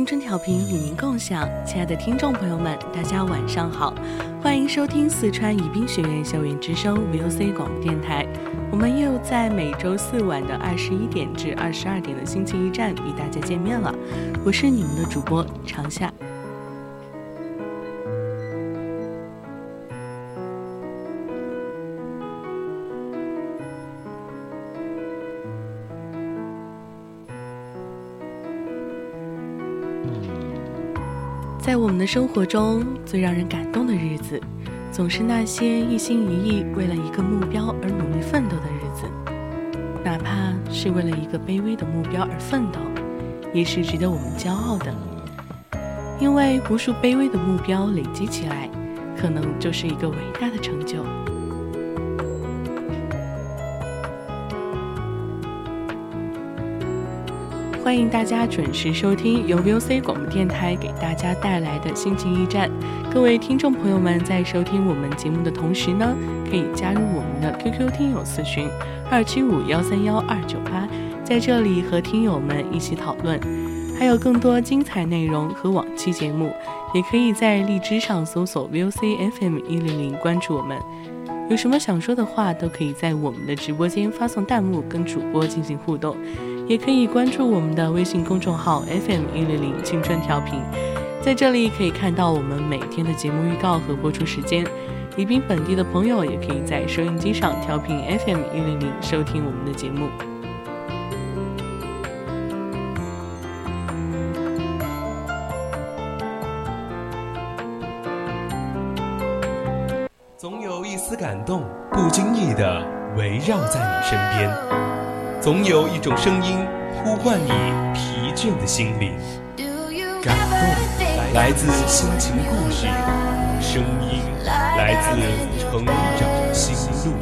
青春调频与您共享，亲爱的听众朋友们，大家晚上好，欢迎收听四川宜宾学院校园之声 VOC 广播电台。我们又在每周四晚的二十一点至二十二点的星期一站与大家见面了，我是你们的主播长夏。在我们的生活中，最让人感动的日子，总是那些一心一意为了一个目标而努力奋斗的日子。哪怕是为了一个卑微的目标而奋斗，也是值得我们骄傲的。因为无数卑微的目标累积起来，可能就是一个伟大的成就。欢迎大家准时收听由 VOC 广播电台给大家带来的心情驿站。各位听众朋友们，在收听我们节目的同时呢，可以加入我们的 QQ 听友私群二七五幺三幺二九八，在这里和听友们一起讨论。还有更多精彩内容和往期节目，也可以在荔枝上搜索 VOC FM 一零零，关注我们。有什么想说的话，都可以在我们的直播间发送弹幕跟主播进行互动。也可以关注我们的微信公众号 FM 一零零青春调频，在这里可以看到我们每天的节目预告和播出时间。宜宾本地的朋友也可以在收音机上调频 FM 一零零收听我们的节目。总有一种声音呼唤你疲倦的心灵，感动来自心情故事，声音来自成长心路。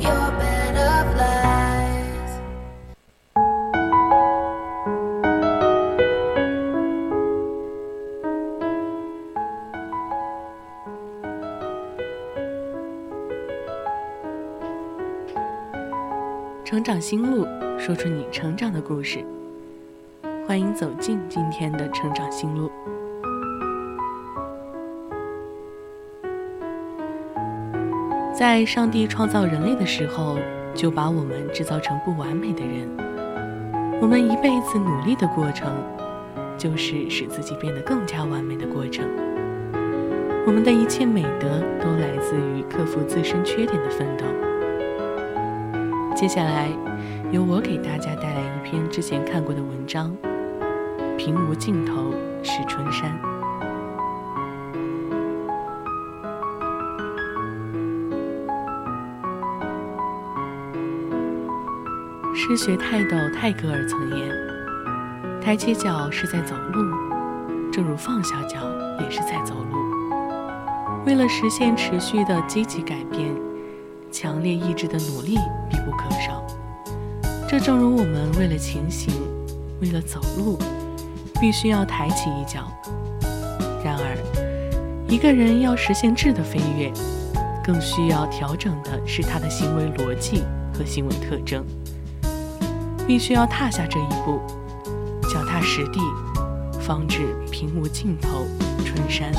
成长心路，说出你成长的故事。欢迎走进今天的成长心路。在上帝创造人类的时候，就把我们制造成不完美的人。我们一辈子努力的过程，就是使自己变得更加完美的过程。我们的一切美德都来自于克服自身缺点的奋斗。接下来，由我给大家带来一篇之前看过的文章，《平无尽头是春山》。诗学泰斗泰戈尔曾言：“抬起脚是在走路，正如放下脚也是在走路。”为了实现持续的积极改变。强烈意志的努力必不可少。这正如我们为了前行，为了走路，必须要抬起一脚。然而，一个人要实现质的飞跃，更需要调整的是他的行为逻辑和行为特征。必须要踏下这一步，脚踏实地，方知平无尽头春山。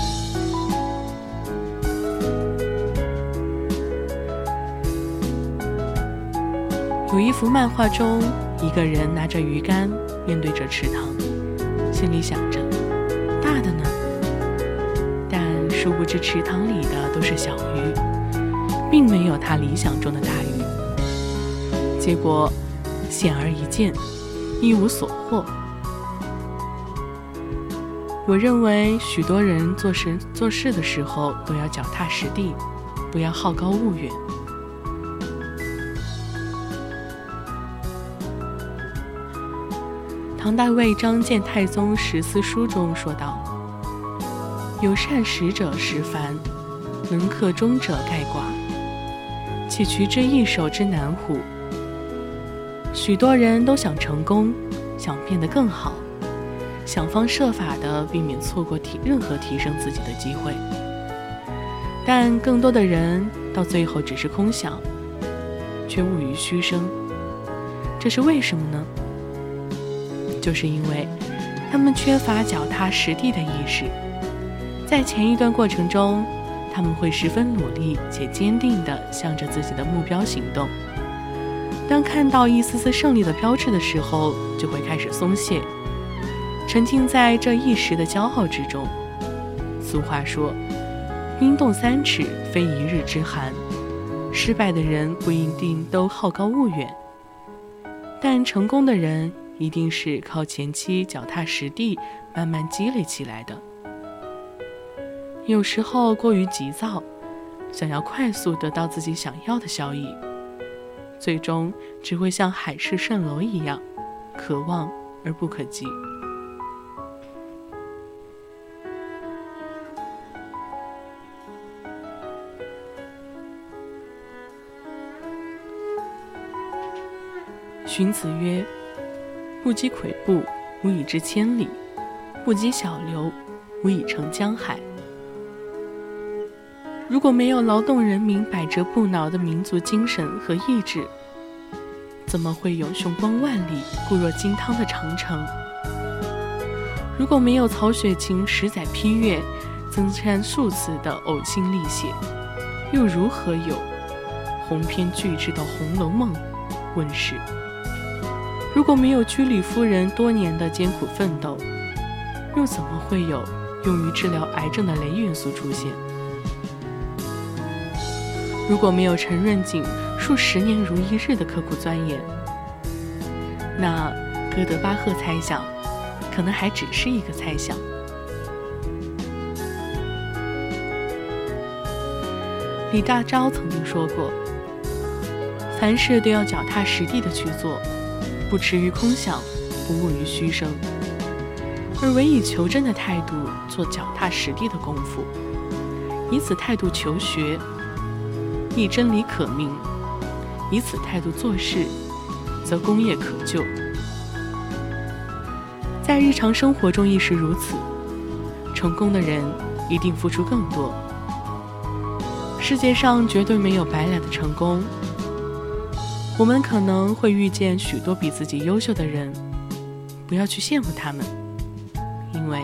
有一幅漫画中，一个人拿着鱼竿，面对着池塘，心里想着大的呢，但殊不知池塘里的都是小鱼，并没有他理想中的大鱼。结果显而易见，一无所获。我认为许多人做事做事的时候都要脚踏实地，不要好高骛远。唐代魏章建太宗十四书中说道：“有善始者十凡，能克终者盖寡。岂渠之一手之难乎？”许多人都想成功，想变得更好，想方设法的避免错过提任何提升自己的机会，但更多的人到最后只是空想，却误于虚声。这是为什么呢？就是因为他们缺乏脚踏实地的意识，在前一段过程中，他们会十分努力且坚定地向着自己的目标行动。当看到一丝丝胜利的标志的时候，就会开始松懈，沉浸在这一时的骄傲之中。俗话说：“冰冻三尺，非一日之寒。”失败的人不一定都好高骛远，但成功的人。一定是靠前期脚踏实地慢慢积累起来的。有时候过于急躁，想要快速得到自己想要的效益，最终只会像海市蜃楼一样，可望而不可及。荀子曰。不积跬步，无以至千里；不积小流，无以成江海。如果没有劳动人民百折不挠的民族精神和意志，怎么会有雄关万里、固若金汤的长城？如果没有曹雪芹十载批阅、增删数次的呕心沥血，又如何有鸿篇巨制的《红楼梦》问世？如果没有居里夫人多年的艰苦奋斗，又怎么会有用于治疗癌症的镭元素出现？如果没有陈润锦数十年如一日的刻苦钻研，那哥德巴赫猜想可能还只是一个猜想。李大钊曾经说过：“凡事都要脚踏实地的去做。”不驰于空想，不误于虚声，而唯以求真的态度做脚踏实地的功夫，以此态度求学，亦真理可明；以此态度做事，则功业可就。在日常生活中亦是如此。成功的人一定付出更多。世界上绝对没有白来的成功。我们可能会遇见许多比自己优秀的人，不要去羡慕他们，因为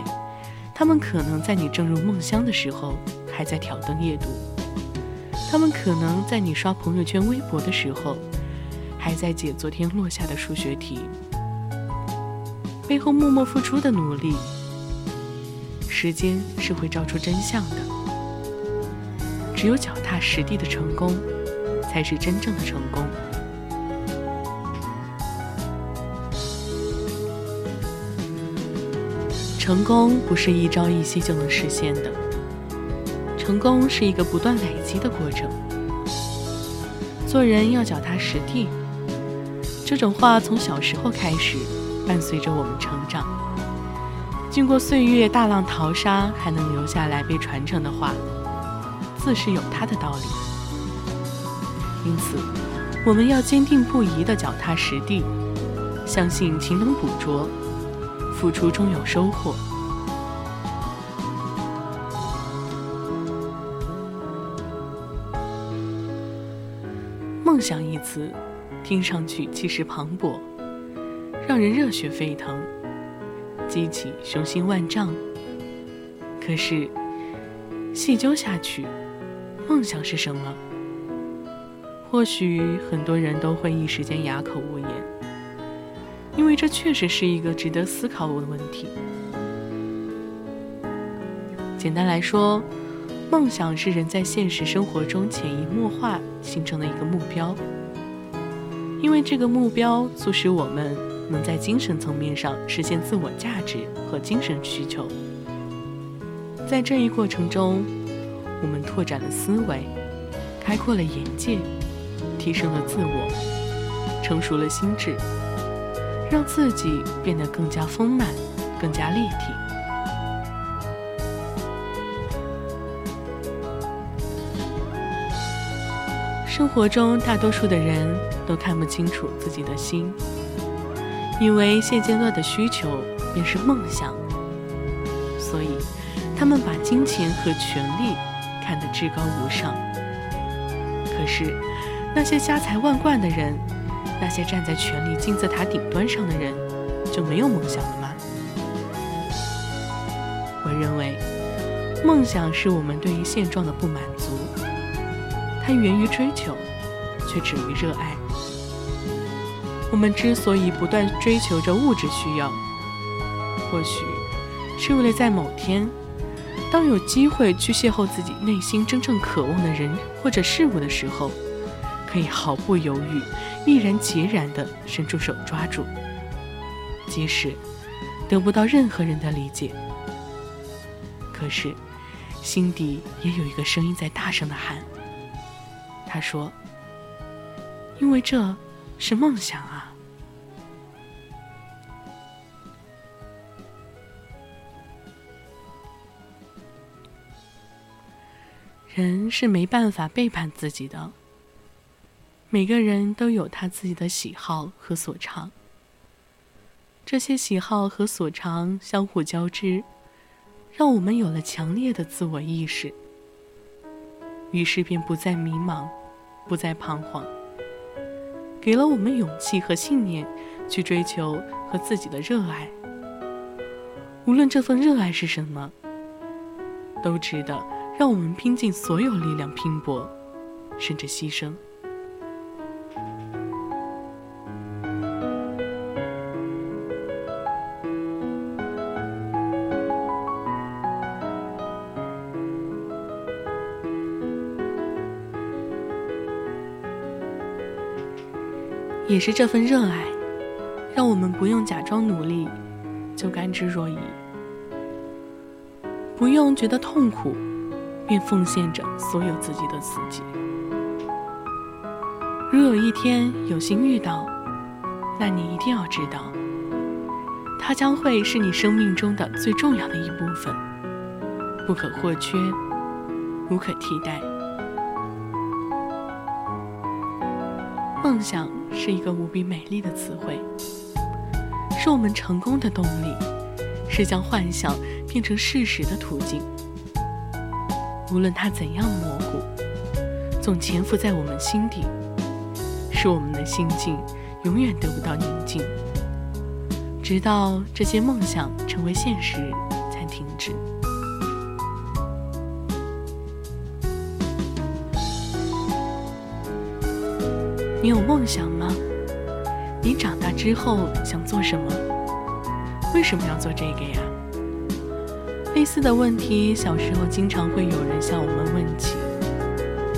他们可能在你正入梦乡的时候还在挑灯夜读，他们可能在你刷朋友圈、微博的时候还在解昨天落下的数学题，背后默默付出的努力，时间是会照出真相的。只有脚踏实地的成功，才是真正的成功。成功不是一朝一夕就能实现的，成功是一个不断累积的过程。做人要脚踏实地，这种话从小时候开始伴随着我们成长。经过岁月大浪淘沙，还能留下来被传承的话，自是有它的道理。因此，我们要坚定不移的脚踏实地，相信勤能补拙。付出终有收获。梦想一词，听上去气势磅礴，让人热血沸腾，激起雄心万丈。可是，细究下去，梦想是什么？或许很多人都会一时间哑口无言，这确实是一个值得思考的问题。简单来说，梦想是人在现实生活中潜移默化形成的一个目标，因为这个目标促使我们能在精神层面上实现自我价值和精神需求。在这一过程中，我们拓展了思维，开阔了眼界。提升了自我，成熟了心智，让自己变得更加丰满，更加立体。生活中，大多数的人都看不清楚自己的心，以为现阶段的需求便是梦想，所以他们把金钱和权力看得至高无上。可是。那些家财万贯的人，那些站在权力金字塔顶端上的人，就没有梦想了吗？我认为，梦想是我们对于现状的不满足，它源于追求，却止于热爱。我们之所以不断追求着物质需要，或许是为了在某天，当有机会去邂逅自己内心真正渴望的人或者事物的时候。可以毫不犹豫、毅然决然地伸出手抓住，即使得不到任何人的理解，可是心底也有一个声音在大声地喊：“他说，因为这是梦想啊！人是没办法背叛自己的。”每个人都有他自己的喜好和所长，这些喜好和所长相互交织，让我们有了强烈的自我意识，于是便不再迷茫，不再彷徨，给了我们勇气和信念去追求和自己的热爱。无论这份热爱是什么，都值得让我们拼尽所有力量拼搏，甚至牺牲。也是这份热爱，让我们不用假装努力就甘之若饴，不用觉得痛苦便奉献着所有自己的自己。如有一天有幸遇到，那你一定要知道，它将会是你生命中的最重要的一部分，不可或缺，无可替代。梦想是一个无比美丽的词汇，是我们成功的动力，是将幻想变成事实的途径。无论它怎样模糊，总潜伏在我们心底，使我们的心境永远得不到宁静，直到这些梦想成为现实才停止。你有梦想吗？你长大之后想做什么？为什么要做这个呀？类似的问题，小时候经常会有人向我们问起。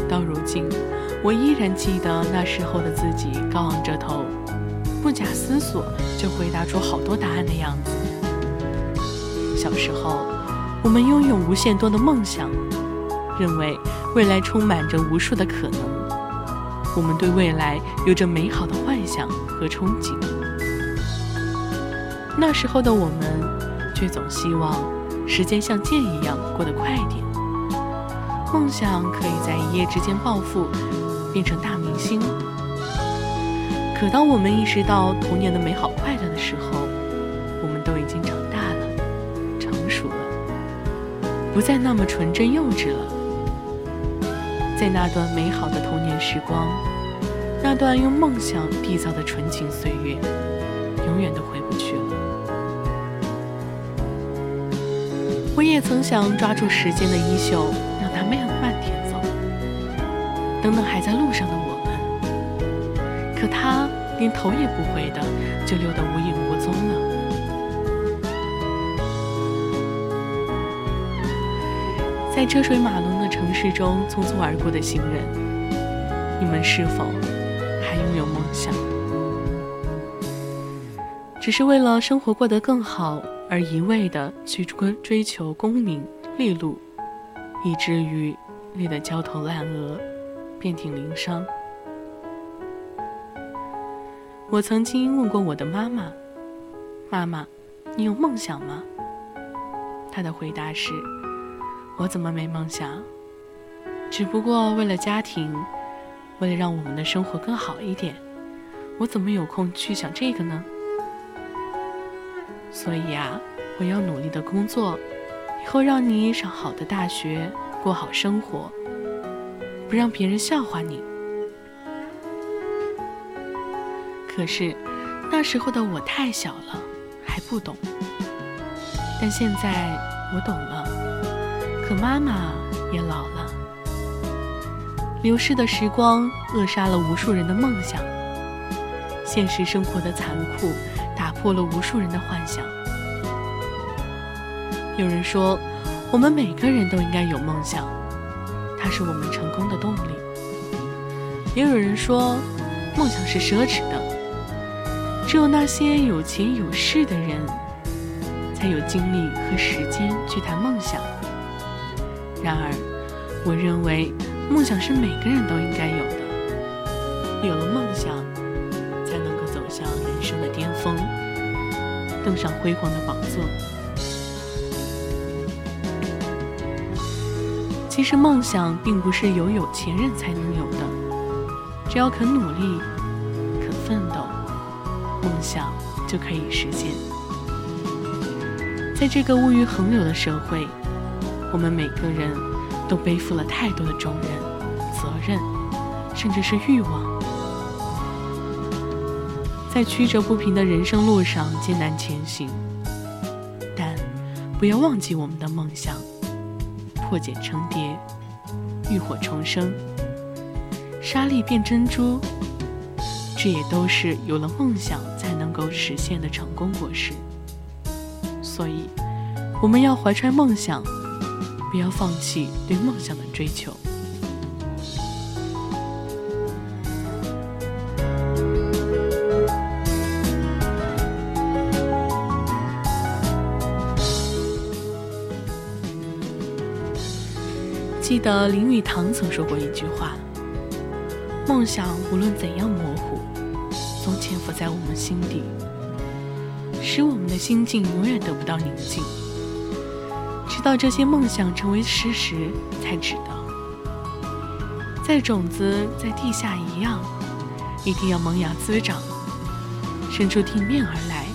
到如今，我依然记得那时候的自己高昂着头，不假思索就回答出好多答案的样子。小时候，我们拥有无限多的梦想，认为未来充满着无数的可能。我们对未来有着美好的幻想和憧憬，那时候的我们却总希望时间像箭一样过得快点，梦想可以在一夜之间暴富，变成大明星。可当我们意识到童年的美好快乐的时候，我们都已经长大了，成熟了，不再那么纯真幼稚了。在那段美好的童年时光，那段用梦想缔造的纯情岁月，永远都回不去了。我也曾想抓住时间的衣袖，让它慢慢舔走。等等还在路上的我们，可他连头也不回的就溜得无影无踪了。在车水马龙市中匆匆而过的行人，你们是否还拥有梦想？只是为了生活过得更好而一味的去追追求功名利禄，以至于累得焦头烂额、遍体鳞伤。我曾经问过我的妈妈：“妈妈，你有梦想吗？”她的回答是。我怎么没梦想？只不过为了家庭，为了让我们的生活更好一点，我怎么有空去想这个呢？所以啊，我要努力的工作，以后让你上好的大学，过好生活，不让别人笑话你。可是那时候的我太小了，还不懂。但现在我懂了。可妈妈也老了，流逝的时光扼杀了无数人的梦想，现实生活的残酷打破了无数人的幻想。有人说，我们每个人都应该有梦想，它是我们成功的动力。也有人说，梦想是奢侈的，只有那些有钱有势的人，才有精力和时间去谈梦想。然而，我认为梦想是每个人都应该有的。有了梦想，才能够走向人生的巅峰，登上辉煌的宝座。其实，梦想并不是有有钱人才能有的，只要肯努力、肯奋斗，梦想就可以实现。在这个物欲横流的社会。我们每个人都背负了太多的重任、责任，甚至是欲望，在曲折不平的人生路上艰难前行。但不要忘记我们的梦想，破茧成蝶，浴火重生，沙粒变珍珠，这也都是有了梦想才能够实现的成功果实。所以，我们要怀揣梦想。不要放弃对梦想的追求。记得林语堂曾说过一句话：“梦想无论怎样模糊，总潜伏在我们心底，使我们的心境永远得不到宁静。”直到这些梦想成为事实，才值得。在种子在地下一样，一定要萌芽滋长，伸出地面而来，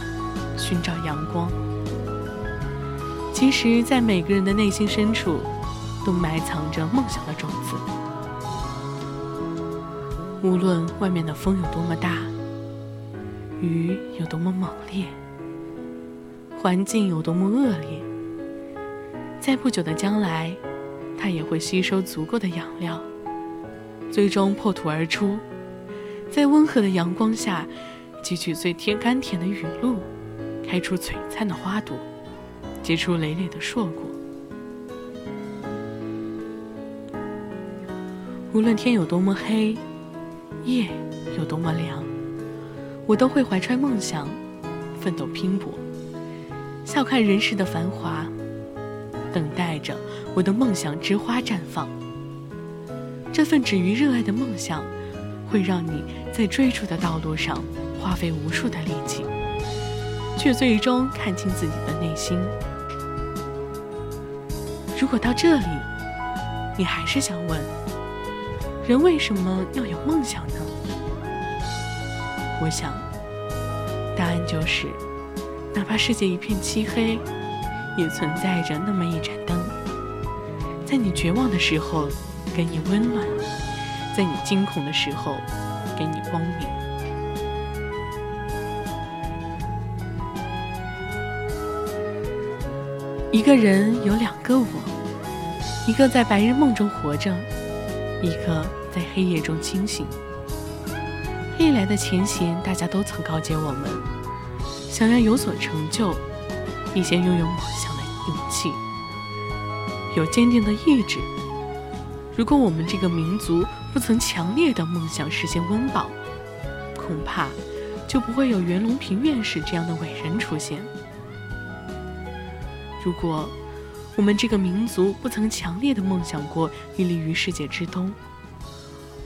寻找阳光。其实，在每个人的内心深处，都埋藏着梦想的种子。无论外面的风有多么大，雨有多么猛烈，环境有多么恶劣。在不久的将来，它也会吸收足够的养料，最终破土而出，在温和的阳光下，汲取最甜甘甜的雨露，开出璀璨的花朵，结出累累的硕果。无论天有多么黑，夜有多么凉，我都会怀揣梦想，奋斗拼搏，笑看人世的繁华。等待着我的梦想之花绽放。这份止于热爱的梦想，会让你在追逐的道路上花费无数的力气，却最终看清自己的内心。如果到这里，你还是想问：人为什么要有梦想呢？我想，答案就是，哪怕世界一片漆黑。也存在着那么一盏灯，在你绝望的时候给你温暖，在你惊恐的时候给你光明。一个人有两个我，一个在白日梦中活着，一个在黑夜中清醒。历来的前贤，大家都曾告诫我们：想要有所成就，必先拥有梦想的勇气，有坚定的意志。如果我们这个民族不曾强烈的梦想实现温饱，恐怕就不会有袁隆平院士这样的伟人出现。如果我们这个民族不曾强烈的梦想过屹立于世界之东，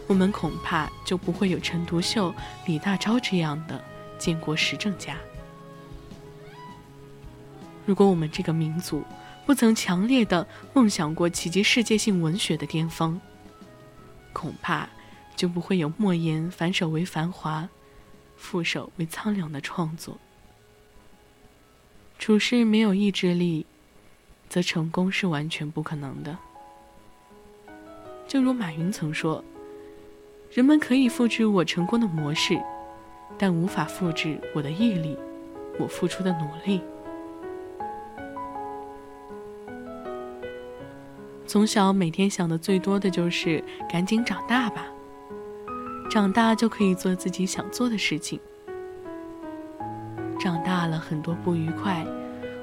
我们恐怕就不会有陈独秀、李大钊这样的建国实政家。如果我们这个民族不曾强烈的梦想过企及世界性文学的巅峰，恐怕就不会有莫言反手为繁华，覆手为苍凉的创作。处事没有意志力，则成功是完全不可能的。就如马云曾说。人们可以复制我成功的模式，但无法复制我的毅力，我付出的努力。从小每天想的最多的就是赶紧长大吧，长大就可以做自己想做的事情。长大了，很多不愉快、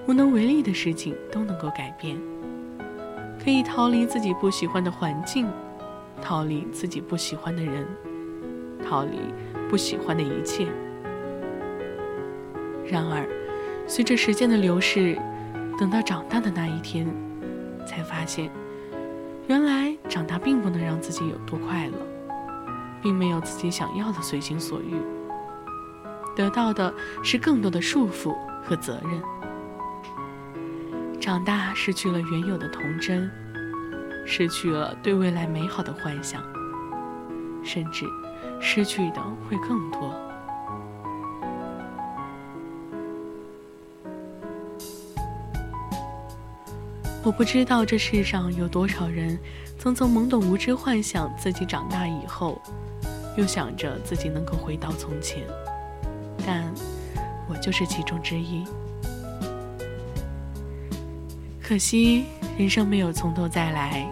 无能为力的事情都能够改变，可以逃离自己不喜欢的环境。逃离自己不喜欢的人，逃离不喜欢的一切。然而，随着时间的流逝，等到长大的那一天，才发现，原来长大并不能让自己有多快乐，并没有自己想要的随心所欲，得到的是更多的束缚和责任。长大失去了原有的童真。失去了对未来美好的幻想，甚至失去的会更多。我不知道这世上有多少人曾从懵懂无知幻想自己长大以后，又想着自己能够回到从前，但我就是其中之一。可惜。人生没有从头再来，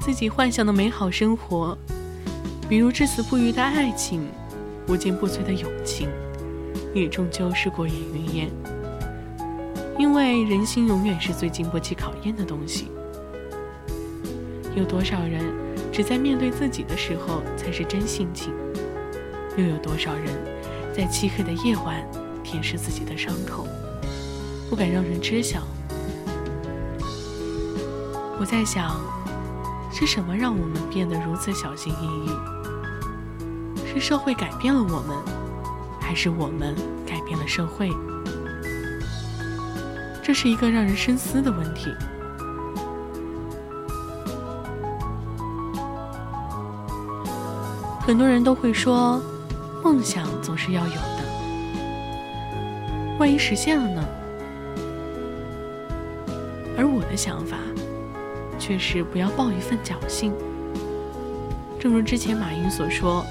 自己幻想的美好生活，比如至死不渝的爱情，无坚不摧的友情，也终究是过眼云烟。因为人心永远是最经不起考验的东西。有多少人只在面对自己的时候才是真性情？又有多少人在漆黑的夜晚舔舐自己的伤口，不敢让人知晓？我在想，是什么让我们变得如此小心翼翼？是社会改变了我们，还是我们改变了社会？这是一个让人深思的问题。很多人都会说，梦想总是要有的，万一实现了呢？想法。却是不要抱一份侥幸。正如之前马云所说：“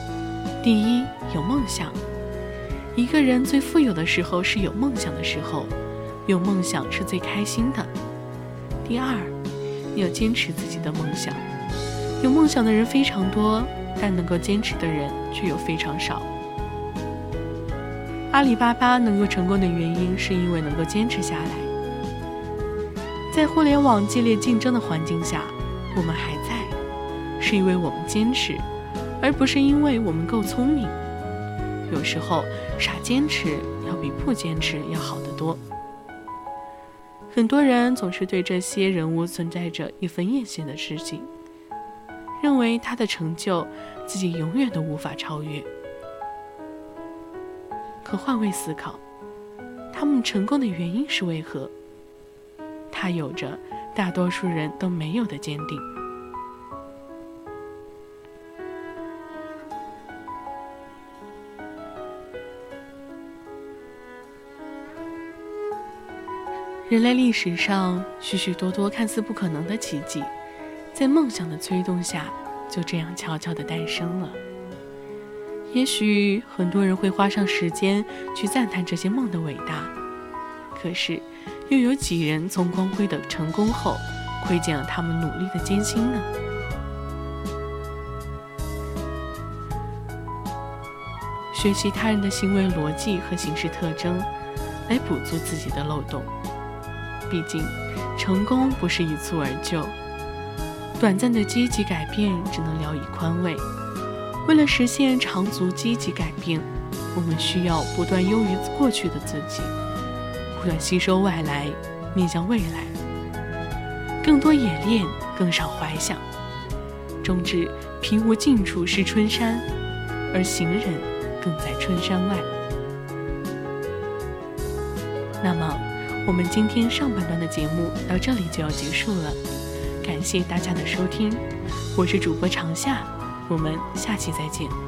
第一，有梦想。一个人最富有的时候是有梦想的时候，有梦想是最开心的。第二，要坚持自己的梦想。有梦想的人非常多，但能够坚持的人却又非常少。阿里巴巴能够成功的原因，是因为能够坚持下来。”在互联网激烈竞争的环境下，我们还在，是因为我们坚持，而不是因为我们够聪明。有时候，傻坚持要比不坚持要好得多。很多人总是对这些人物存在着一份艳羡的事情，认为他的成就自己永远都无法超越。可换位思考，他们成功的原因是为何？他有着大多数人都没有的坚定。人类历史上许许多多看似不可能的奇迹，在梦想的催动下，就这样悄悄的诞生了。也许很多人会花上时间去赞叹这些梦的伟大，可是。又有几人从光辉的成功后窥见了他们努力的艰辛呢？学习他人的行为逻辑和行事特征，来补足自己的漏洞。毕竟，成功不是一蹴而就，短暂的积极改变只能聊以宽慰。为了实现长足积极改变，我们需要不断优于过去的自己，断吸收外来，面向未来，更多演练，更少怀想。终至平无尽处是春山，而行人更在春山外。那么，我们今天上半段的节目到这里就要结束了，感谢大家的收听，我是主播长夏。我们下期再见。